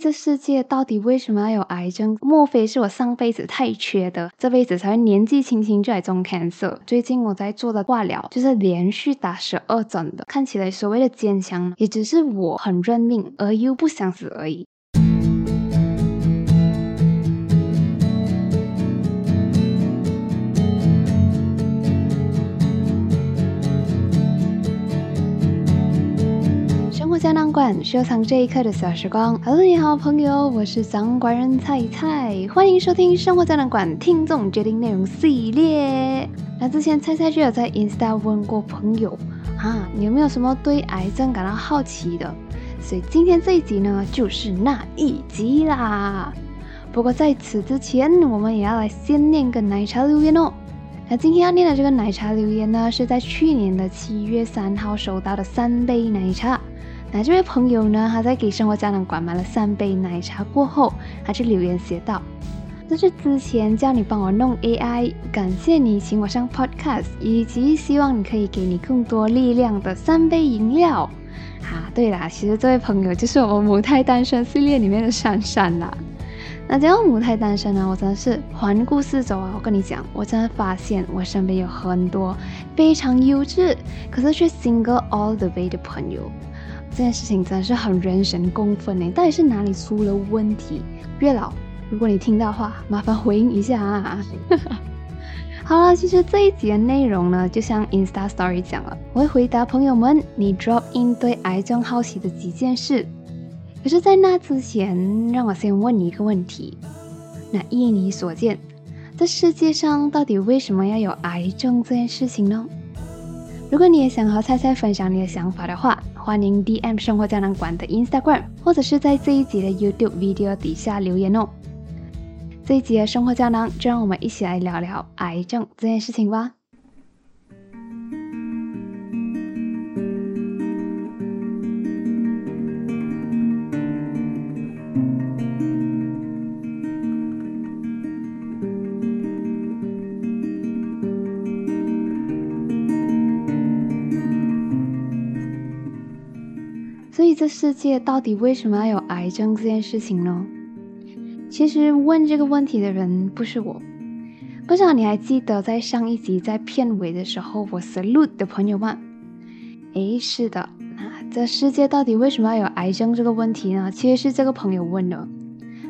这世界到底为什么要有癌症？莫非是我上辈子太缺德，这辈子才会年纪轻轻就来中 cancer？最近我在做的化疗就是连续打十二针的，看起来所谓的坚强，也只是我很认命而又不想死而已。生活胶囊馆收藏这一刻的小时光。Hello，你好，朋友，我是掌管人菜菜，欢迎收听生活胶囊馆听众决定内容系列。那之前菜菜就有在 Instagram 问过朋友，啊，你有没有什么对癌症感到好奇的？所以今天这一集呢，就是那一集啦。不过在此之前，我们也要来先念个奶茶留言哦。那今天要念的这个奶茶留言呢，是在去年的七月三号收到的三杯奶茶。那这位朋友呢？他在给生活胶囊馆买了三杯奶茶过后，他就留言写道：“这是之前叫你帮我弄 AI，感谢你请我上 Podcast，以及希望你可以给你更多力量的三杯饮料。”啊，对啦，其实这位朋友就是我们母胎单身系列里面的珊珊啦。那讲到母胎单身呢，我真的是环顾四周啊，我跟你讲，我真的发现我身边有很多非常优质，可是却 single all the way 的朋友。这件事情真的是很人神共愤呢，到底是哪里出了问题？月老，如果你听到话，麻烦回应一下啊！好了，其实这一集的内容呢，就像 Insta Story 讲了，我会回答朋友们你 drop in 对癌症好奇的几件事。可是，在那之前，让我先问你一个问题：那依你所见，这世界上到底为什么要有癌症这件事情呢？如果你也想和菜菜分享你的想法的话，欢迎 DM 生活胶囊馆的 Instagram，或者是在这一集的 YouTube video 底下留言哦。这一集的生活胶囊，就让我们一起来聊聊癌症这件事情吧。这世界到底为什么要有癌症这件事情呢？其实问这个问题的人不是我。不知道你还记得在上一集在片尾的时候，我 salute 的朋友吗？诶，是的。那这世界到底为什么要有癌症这个问题呢？其实是这个朋友问的。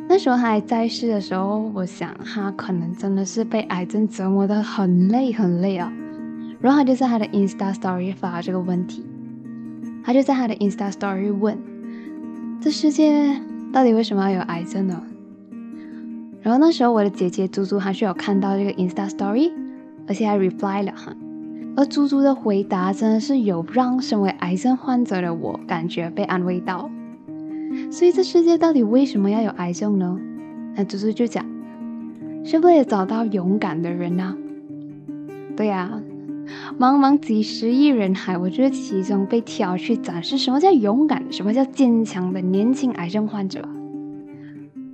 那时候他还在世的时候，我想他可能真的是被癌症折磨得很累很累啊。然后他就在他的 Insta Story 发这个问题。他就在他的 Insta Story 问：“这世界到底为什么要有癌症呢？”然后那时候我的姐姐猪猪还是有看到这个 Insta Story，而且还 reply 了哈。而猪猪的回答真的是有让身为癌症患者的我感觉被安慰到。所以这世界到底为什么要有癌症呢？那猪猪就讲：“是为了找到勇敢的人啊。”对呀。茫茫几十亿人海，我就是其中被挑去展示什么叫勇敢、什么叫坚强的年轻癌症患者。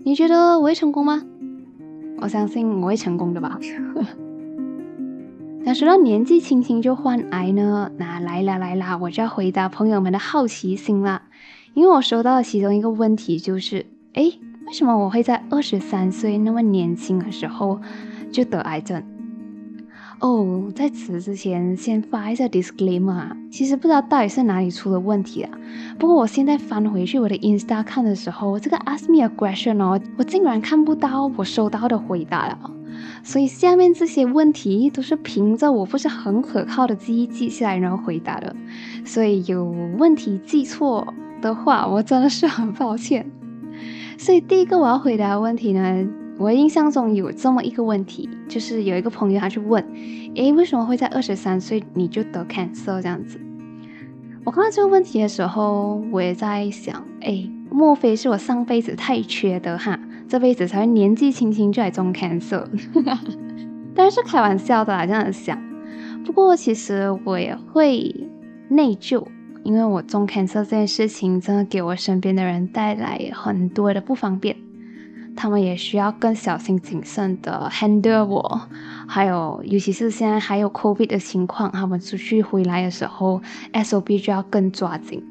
你觉得我会成功吗？我相信我会成功的吧。那说到年纪轻轻就患癌呢？那来啦来啦，我就要回答朋友们的好奇心啦。因为我收到的其中一个问题就是：哎，为什么我会在二十三岁那么年轻的时候就得癌症？哦，在此之前先发一下 disclaimer 啊，其实不知道到底是哪里出了问题啊。不过我现在翻回去我的 Insta 看的时候，这个 Ask me a question 哦，我竟然看不到我收到的回答了。所以下面这些问题都是凭着我不是很可靠的记忆记下来然后回答的，所以有问题记错的话，我真的是很抱歉。所以第一个我要回答的问题呢？我印象中有这么一个问题，就是有一个朋友他去问，诶，为什么会在二十三岁你就得 cancer 这样子？我看到这个问题的时候，我也在想，诶，莫非是我上辈子太缺德哈，这辈子才会年纪轻轻就来中 cancer？当然是开玩笑的啦，这样想。不过其实我也会内疚，因为我中 cancer 这件事情真的给我身边的人带来很多的不方便。他们也需要更小心谨慎的 handle 我，还有尤其是现在还有 COVID 的情况，他们出去回来的时候，SOP 就要更抓紧。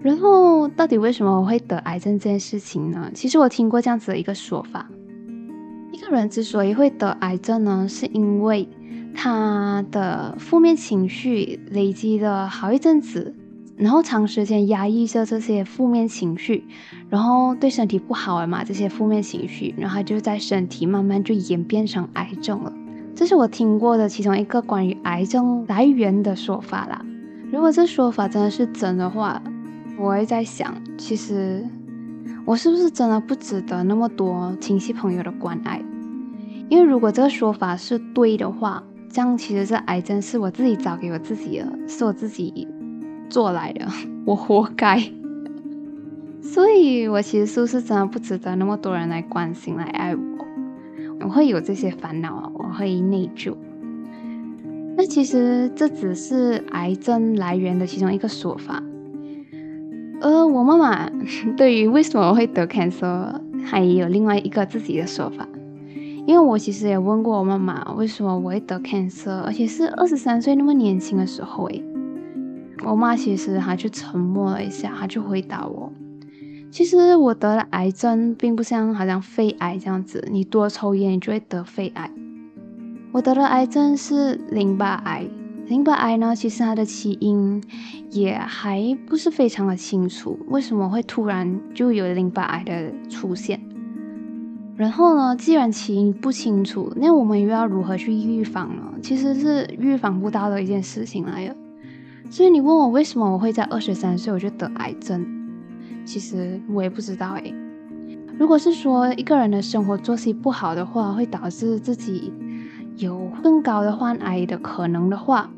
然后，到底为什么我会得癌症这件事情呢？其实我听过这样子的一个说法：一个人之所以会得癌症呢，是因为他的负面情绪累积了好一阵子，然后长时间压抑着这些负面情绪，然后对身体不好了嘛，这些负面情绪，然后就在身体慢慢就演变成癌症了。这是我听过的其中一个关于癌症来源的说法啦。如果这说法真的是真的话，我会在想，其实我是不是真的不值得那么多亲戚朋友的关爱？因为如果这个说法是对的话，这样其实这癌症是我自己找给我自己的，是我自己做来的，我活该。所以，我其实是不是真的不值得那么多人来关心、来爱我？我会有这些烦恼，我会内疚。那其实这只是癌症来源的其中一个说法。呃，我妈妈 对于为什么会得 cancer 还有另外一个自己的说法，因为我其实也问过我妈妈为什么我会得 cancer，而且是二十三岁那么年轻的时候诶，我妈其实她就沉默了一下，她就回答我，其实我得了癌症，并不像好像肺癌这样子，你多抽烟你就会得肺癌，我得了癌症是淋巴癌。淋巴癌呢，其实它的起因也还不是非常的清楚，为什么会突然就有淋巴癌的出现？然后呢，既然起因不清楚，那我们又要如何去预防呢？其实是预防不到的一件事情来了。所以你问我为什么我会在二十三岁我就得癌症，其实我也不知道诶。如果是说一个人的生活作息不好的话，会导致自己。有更高的患癌的可能的话，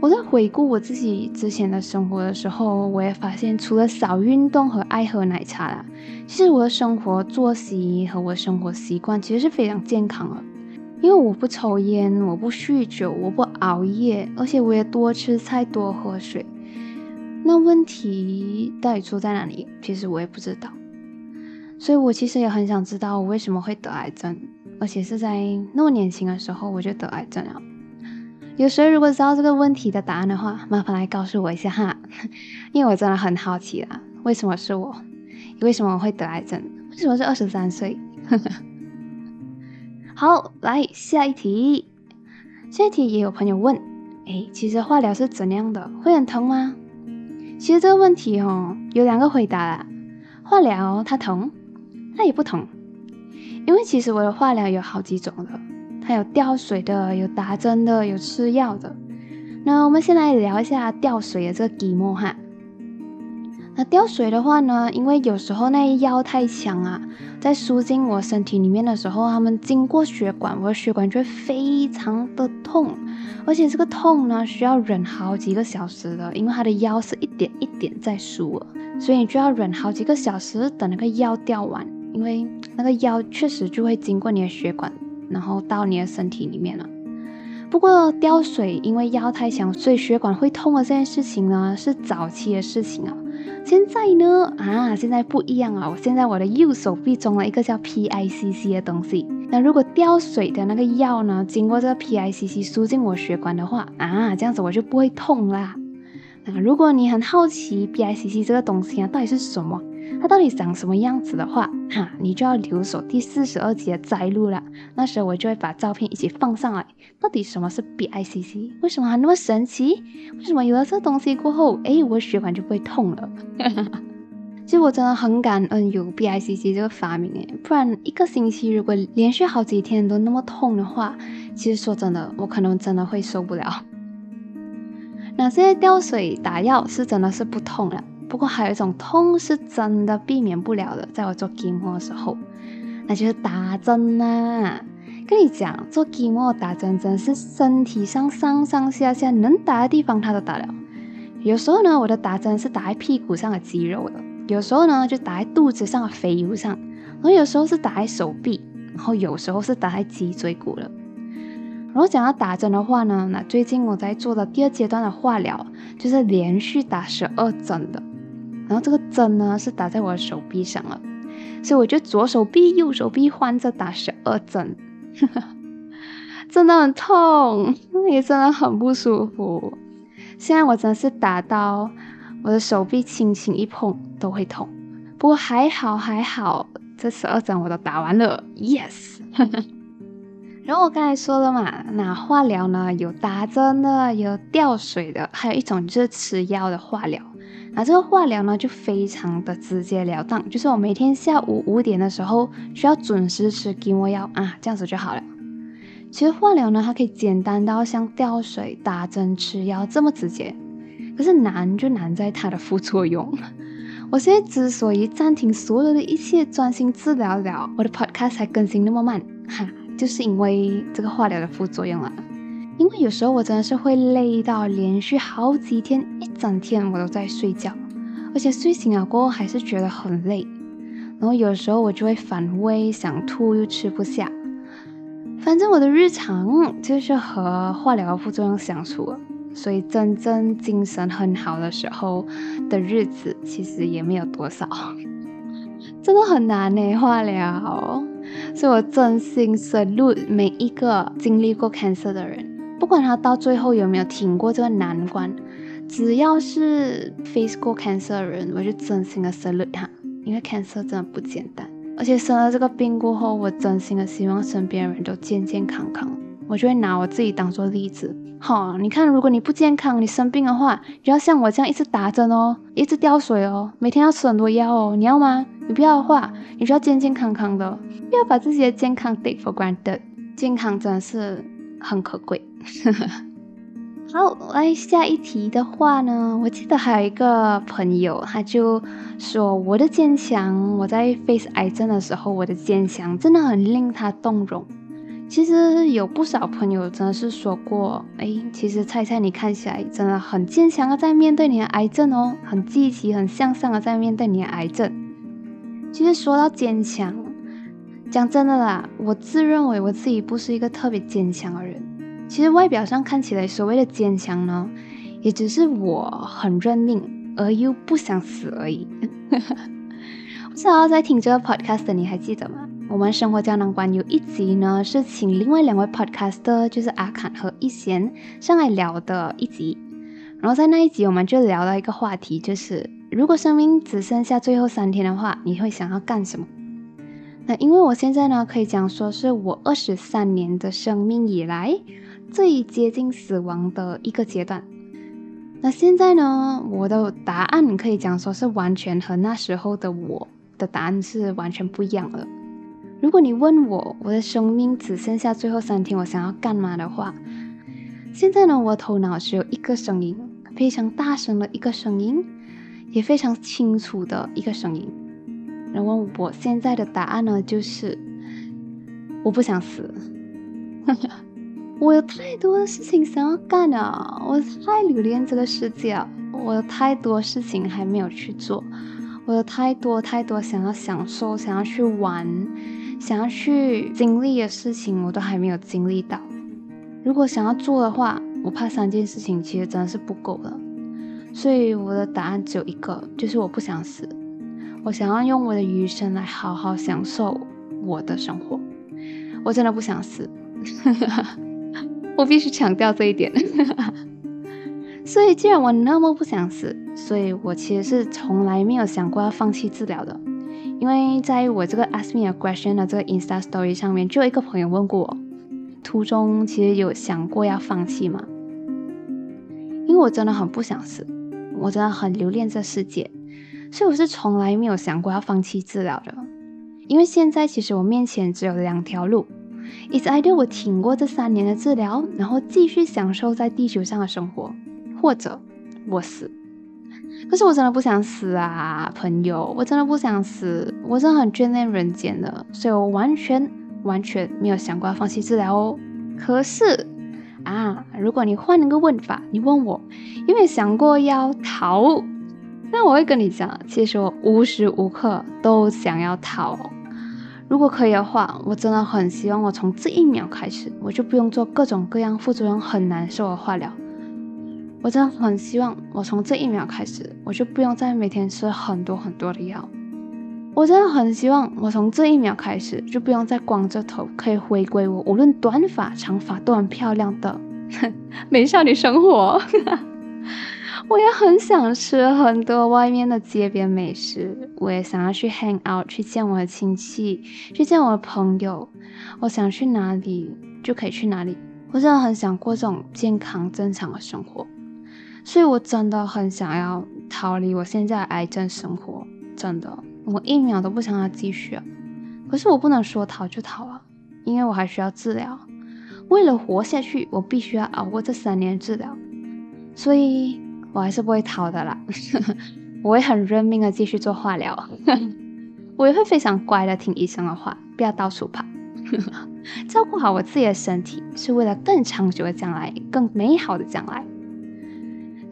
我在回顾我自己之前的生活的时候，我也发现，除了少运动和爱喝奶茶啦，其实我的生活作息和我的生活习惯其实是非常健康的。因为我不抽烟，我不酗酒，我不熬夜，而且我也多吃菜，多喝水。那问题到底出在哪里？其实我也不知道。所以我其实也很想知道，我为什么会得癌症。而且是在那么年轻的时候我就得癌症了。有谁如果知道这个问题的答案的话，麻烦来告诉我一下哈，因为我真的很好奇啦，为什么是我？为什么我会得癌症？为什么是二十三岁？好，来下一题。下一题也有朋友问，哎，其实化疗是怎样的？会很疼吗？其实这个问题哦，有两个回答啦。化疗它疼，它也不疼。因为其实我的化疗有好几种的，它有吊水的，有打针的，有吃药的。那我们先来聊一下吊水的这个 demo 哈。那吊水的话呢，因为有时候那药太强啊，在输进我身体里面的时候，他们经过血管，我的血管就会非常的痛，而且这个痛呢需要忍好几个小时的，因为它的药是一点一点在输，所以你就要忍好几个小时等那个药吊完。因为那个药确实就会经过你的血管，然后到你的身体里面了。不过吊水因为药太强，所以血管会痛的这件事情呢，是早期的事情啊。现在呢，啊，现在不一样啊。我现在我的右手臂中了一个叫 PICC 的东西。那如果吊水的那个药呢，经过这个 PICC 输进我血管的话，啊，这样子我就不会痛啦。那如果你很好奇 PICC 这个东西啊，到底是什么？它到底长什么样子的话，哈，你就要留守第四十二集的摘录了。那时候我就会把照片一起放上来。到底什么是 BICC？为什么还那么神奇？为什么有了这东西过后，哎，我血管就不会痛了？其实我真的很感恩有 BICC 这个发明诶，不然一个星期如果连续好几天都那么痛的话，其实说真的，我可能真的会受不了。那现在吊水打药是真的是不痛了。不过还有一种痛是真的避免不了的，在我做筋膜的时候，那就是打针呐。跟你讲，做筋膜打针真是身体上上上下下能打的地方它都打了。有时候呢，我的打针是打在屁股上的肌肉的；有时候呢，就打在肚子上的肥油上；然后有时候是打在手臂；然后有时候是打在脊椎骨了。然后讲到打针的话呢，那最近我在做的第二阶段的化疗，就是连续打十二针的。然后这个针呢是打在我的手臂上了，所以我就左手臂、右手臂换着打十二针，真的很痛，也真的很不舒服。现在我真的是打到，我的手臂轻轻一碰都会痛。不过还好还好，这十二针我都打完了，yes。然后我刚才说了嘛，那化疗呢有打针的，有吊水的，还有一种就是吃药的化疗。那这个化疗呢就非常的直截了当，就是我每天下午五点的时候需要准时吃给我药啊，这样子就好了。其实化疗呢，它可以简单到像吊水、打针、吃药这么直接，可是难就难在它的副作用。我现在之所以暂停所有的一切，专心治疗了，我的 podcast 才更新那么慢，哈。就是因为这个化疗的副作用啊，因为有时候我真的是会累到连续好几天一整天我都在睡觉，而且睡醒了过后还是觉得很累，然后有时候我就会反胃想吐又吃不下，反正我的日常就是和化疗副作用相处，所以真正精神很好的时候的日子其实也没有多少，真的很难呢化疗。所以我真心深入每一个经历过 cancer 的人，不管他到最后有没有挺过这个难关，只要是 face 过 cancer 的人，我就真心的 salute 他，因为 cancer 真的不简单。而且生了这个病过后，我真心的希望身边人都健健康康。我就会拿我自己当做例子，哈，你看，如果你不健康，你生病的话，就要像我这样一直打针哦，一直吊水哦，每天要吃很多药哦，你要吗？你不要的话，你就要健健康康的，不要把自己的健康 take for granted，健康真的是很可贵。好，来下一题的话呢，我记得还有一个朋友，他就说我的坚强，我在 face 癌症的时候，我的坚强真的很令他动容。其实有不少朋友真的是说过，哎，其实菜菜你看起来真的很坚强的在面对你的癌症哦，很积极、很向上的在面对你的癌症。其实说到坚强，讲真的啦，我自认为我自己不是一个特别坚强的人。其实外表上看起来所谓的坚强呢，也只是我很认命而又不想死而已。不知道在听这个 podcast 的你还记得吗？我们生活胶囊馆有一集呢，是请另外两位 podcaster，就是阿侃和一贤上来聊的一集。然后在那一集，我们就聊到一个话题，就是如果生命只剩下最后三天的话，你会想要干什么？那因为我现在呢，可以讲说是我二十三年的生命以来最接近死亡的一个阶段。那现在呢，我的答案可以讲说是完全和那时候的我的答案是完全不一样了。如果你问我我的生命只剩下最后三天，我想要干嘛的话，现在呢，我头脑只有一个声音，非常大声的一个声音，也非常清楚的一个声音。然后我现在的答案呢，就是我不想死。我有太多的事情想要干啊，我太留恋这个世界了，我有太多事情还没有去做，我有太多太多想要享受、想要去玩。想要去经历的事情，我都还没有经历到。如果想要做的话，我怕三件事情其实真的是不够的。所以我的答案只有一个，就是我不想死。我想要用我的余生来好好享受我的生活。我真的不想死，我必须强调这一点。所以既然我那么不想死，所以我其实是从来没有想过要放弃治疗的。因为在我这个 Ask Me a Question 的这个 Insta Story 上面，就有一个朋友问过我，途中其实有想过要放弃吗？因为我真的很不想死，我真的很留恋这世界，所以我是从来没有想过要放弃治疗的。因为现在其实我面前只有两条路，It's either 我挺过这三年的治疗，然后继续享受在地球上的生活，或者我死。可是我真的不想死啊，朋友，我真的不想死，我真的很眷恋人间的，所以我完全完全没有想过要放弃治疗哦。可是啊，如果你换了个问法，你问我有没有想过要逃，那我会跟你讲，其实我无时无刻都想要逃。如果可以的话，我真的很希望我从这一秒开始，我就不用做各种各样副作用很难受的化疗。我真的很希望，我从这一秒开始，我就不用再每天吃很多很多的药。我真的很希望，我从这一秒开始，就不用再光着头，可以回归我无论短发长发都很漂亮的美少女生活。我也很想吃很多外面的街边美食，我也想要去 hang out，去见我的亲戚，去见我的朋友。我想去哪里就可以去哪里。我真的很想过这种健康正常的生活，所以我真的很想要逃离我现在的癌症生活。真的，我一秒都不想要继续。可是我不能说逃就逃啊，因为我还需要治疗。为了活下去，我必须要熬过这三年治疗。所以。我还是不会逃的啦，我会很认命的继续做化疗，我也会非常乖的听医生的话，不要到处跑，照顾好我自己的身体，是为了更长久的将来，更美好的将来。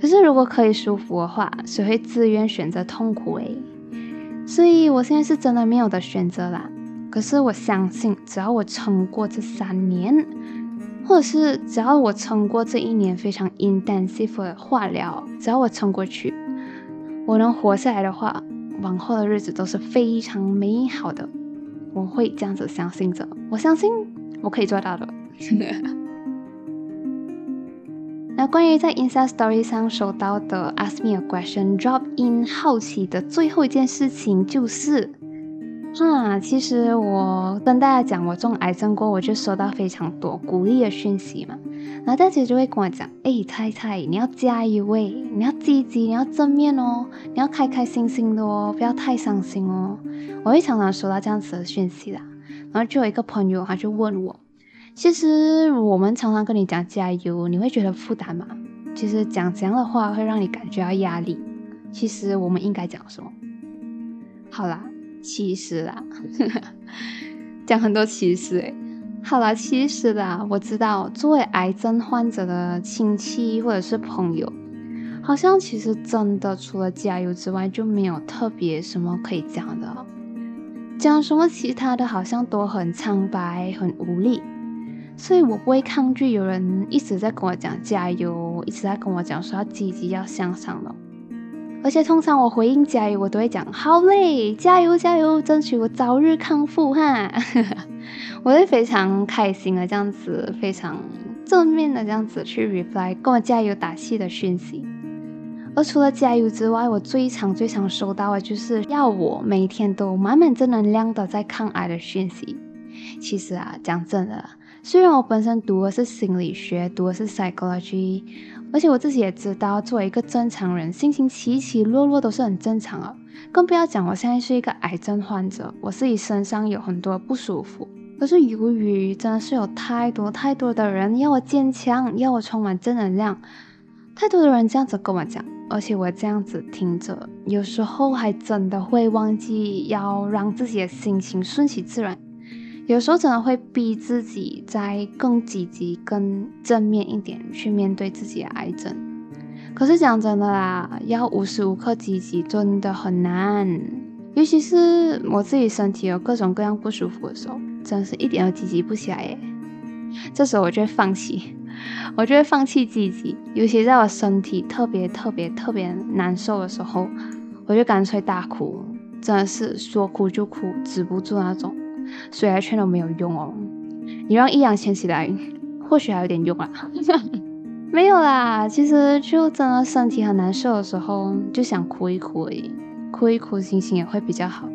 可是如果可以舒服的话，谁会自愿选择痛苦诶？所以我现在是真的没有的选择啦。可是我相信，只要我撑过这三年。或者是只要我撑过这一年非常 intensive 的化疗，只要我撑过去，我能活下来的话，往后的日子都是非常美好的。我会这样子相信着，我相信我可以做到的。那关于在 Insta Story 上收到的 Ask me a question drop in 好奇的最后一件事情就是。哈，其实我跟大家讲，我中癌症过，我就收到非常多鼓励的讯息嘛。然后大家就会跟我讲，哎，菜菜，你要加油，你要积极，你要正面哦，你要开开心心的哦，不要太伤心哦。我会常常收到这样子的讯息啦。然后就有一个朋友，他就问我，其实我们常常跟你讲加油，你会觉得负担吗？其实讲这样的话会让你感觉到压力。其实我们应该讲什么？好啦。其实啦，讲很多其实诶。好啦，其实啦，我知道作为癌症患者的亲戚或者是朋友，好像其实真的除了加油之外就没有特别什么可以讲的，讲什么其他的好像都很苍白、很无力，所以我不会抗拒有人一直在跟我讲加油，一直在跟我讲说要积极、要向上的。而且通常我回应加油，我都会讲好嘞，加油加油，争取我早日康复哈。我会非常开心的这样子，非常正面的这样子去 reply 跟我加油打气的讯息。而除了加油之外，我最常最常收到的就是要我每天都满满正能量的在抗癌的讯息。其实啊，讲真的，虽然我本身读的是心理学，读的是 psychology。而且我自己也知道，作为一个正常人，心情起起落落都是很正常的。更不要讲我现在是一个癌症患者，我自己身上有很多不舒服。可是由于真的是有太多太多的人要我坚强，要我充满正能量，太多的人这样子跟我讲，而且我这样子听着，有时候还真的会忘记要让自己的心情顺其自然。有时候真的会逼自己再更积极、更正面一点去面对自己的癌症。可是讲真的啦，要无时无刻积极真的很难，尤其是我自己身体有各种各样不舒服的时候，真是一点都积极不起来耶。这时候我就会放弃，我就会放弃积极。尤其在我身体特别特别特别难受的时候，我就干脆大哭，真的是说哭就哭，止不住那种。水来劝都没有用哦，你让易烊千玺来，或许还有点用啊。没有啦，其实就真的身体很难受的时候，就想哭一哭而已，哭一哭心情也会比较好。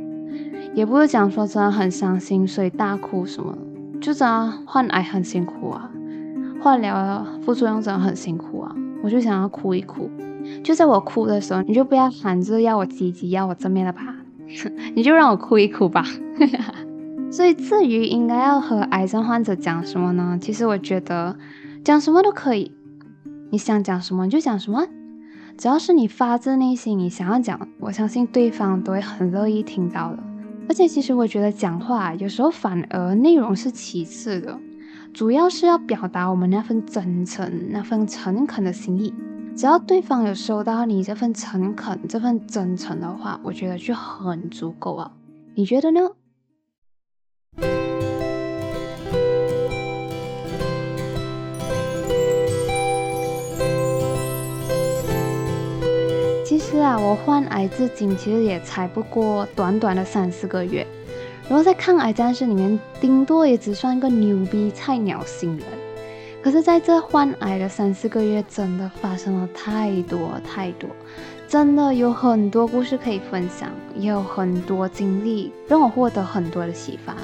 也不是讲说真的很伤心，所以大哭什么，就真的患癌很辛苦啊，化疗副作用真的很辛苦啊，我就想要哭一哭。就在我哭的时候，你就不要喊着要我积极，要我正面的吧，你就让我哭一哭吧。所以至于应该要和癌症患者讲什么呢？其实我觉得讲什么都可以，你想讲什么你就讲什么，只要是你发自内心你想要讲，我相信对方都会很乐意听到的。而且其实我觉得讲话有时候反而内容是其次的，主要是要表达我们那份真诚、那份诚恳的心意。只要对方有收到你这份诚恳、这份真诚的话，我觉得就很足够了。你觉得呢？是啊，我患癌至今其实也才不过短短的三四个月，然后在抗癌战士里面，顶多也只算个牛逼菜鸟新人。可是在这患癌的三四个月，真的发生了太多太多，真的有很多故事可以分享，也有很多经历让我获得很多的启发。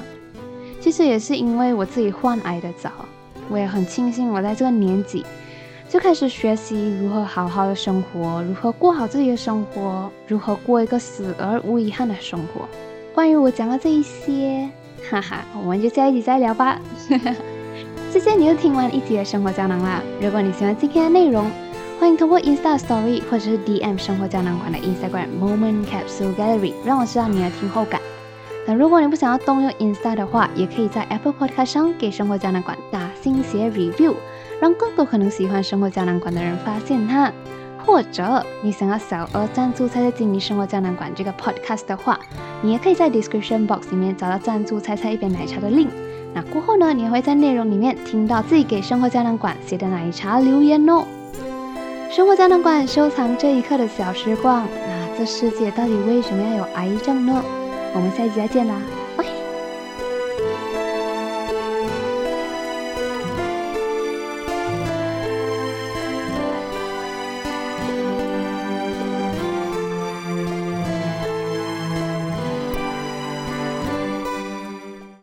其实也是因为我自己患癌的早，我也很庆幸我在这个年纪就开始学习如何好好的生活，如何过好自己的生活，如何过一个死而无遗憾的生活。关于我讲的这一些，哈哈，我们就下一集再聊吧。谢谢你又听完一集的生活胶囊啦！如果你喜欢今天的内容，欢迎通过 Insta Story 或者是 DM 生活胶囊馆的 Instagram Moment Capsule Gallery 让我知道你的听后感。那如果你不想要动用 Insta 的话，也可以在 Apple Podcast 上给生活胶囊馆打星写 Review，让更多可能喜欢生活胶囊馆的人发现它。或者你想要小额赞助猜猜经营生活胶囊馆这个 Podcast 的话，你也可以在 Description Box 里面找到赞助猜猜一杯奶茶的 link。那过后呢，你也会在内容里面听到自己给生活胶囊馆写的奶茶留言哦。生活胶囊馆收藏这一刻的小时光，那这世界到底为什么要有癌症呢？我们下一集再见啦！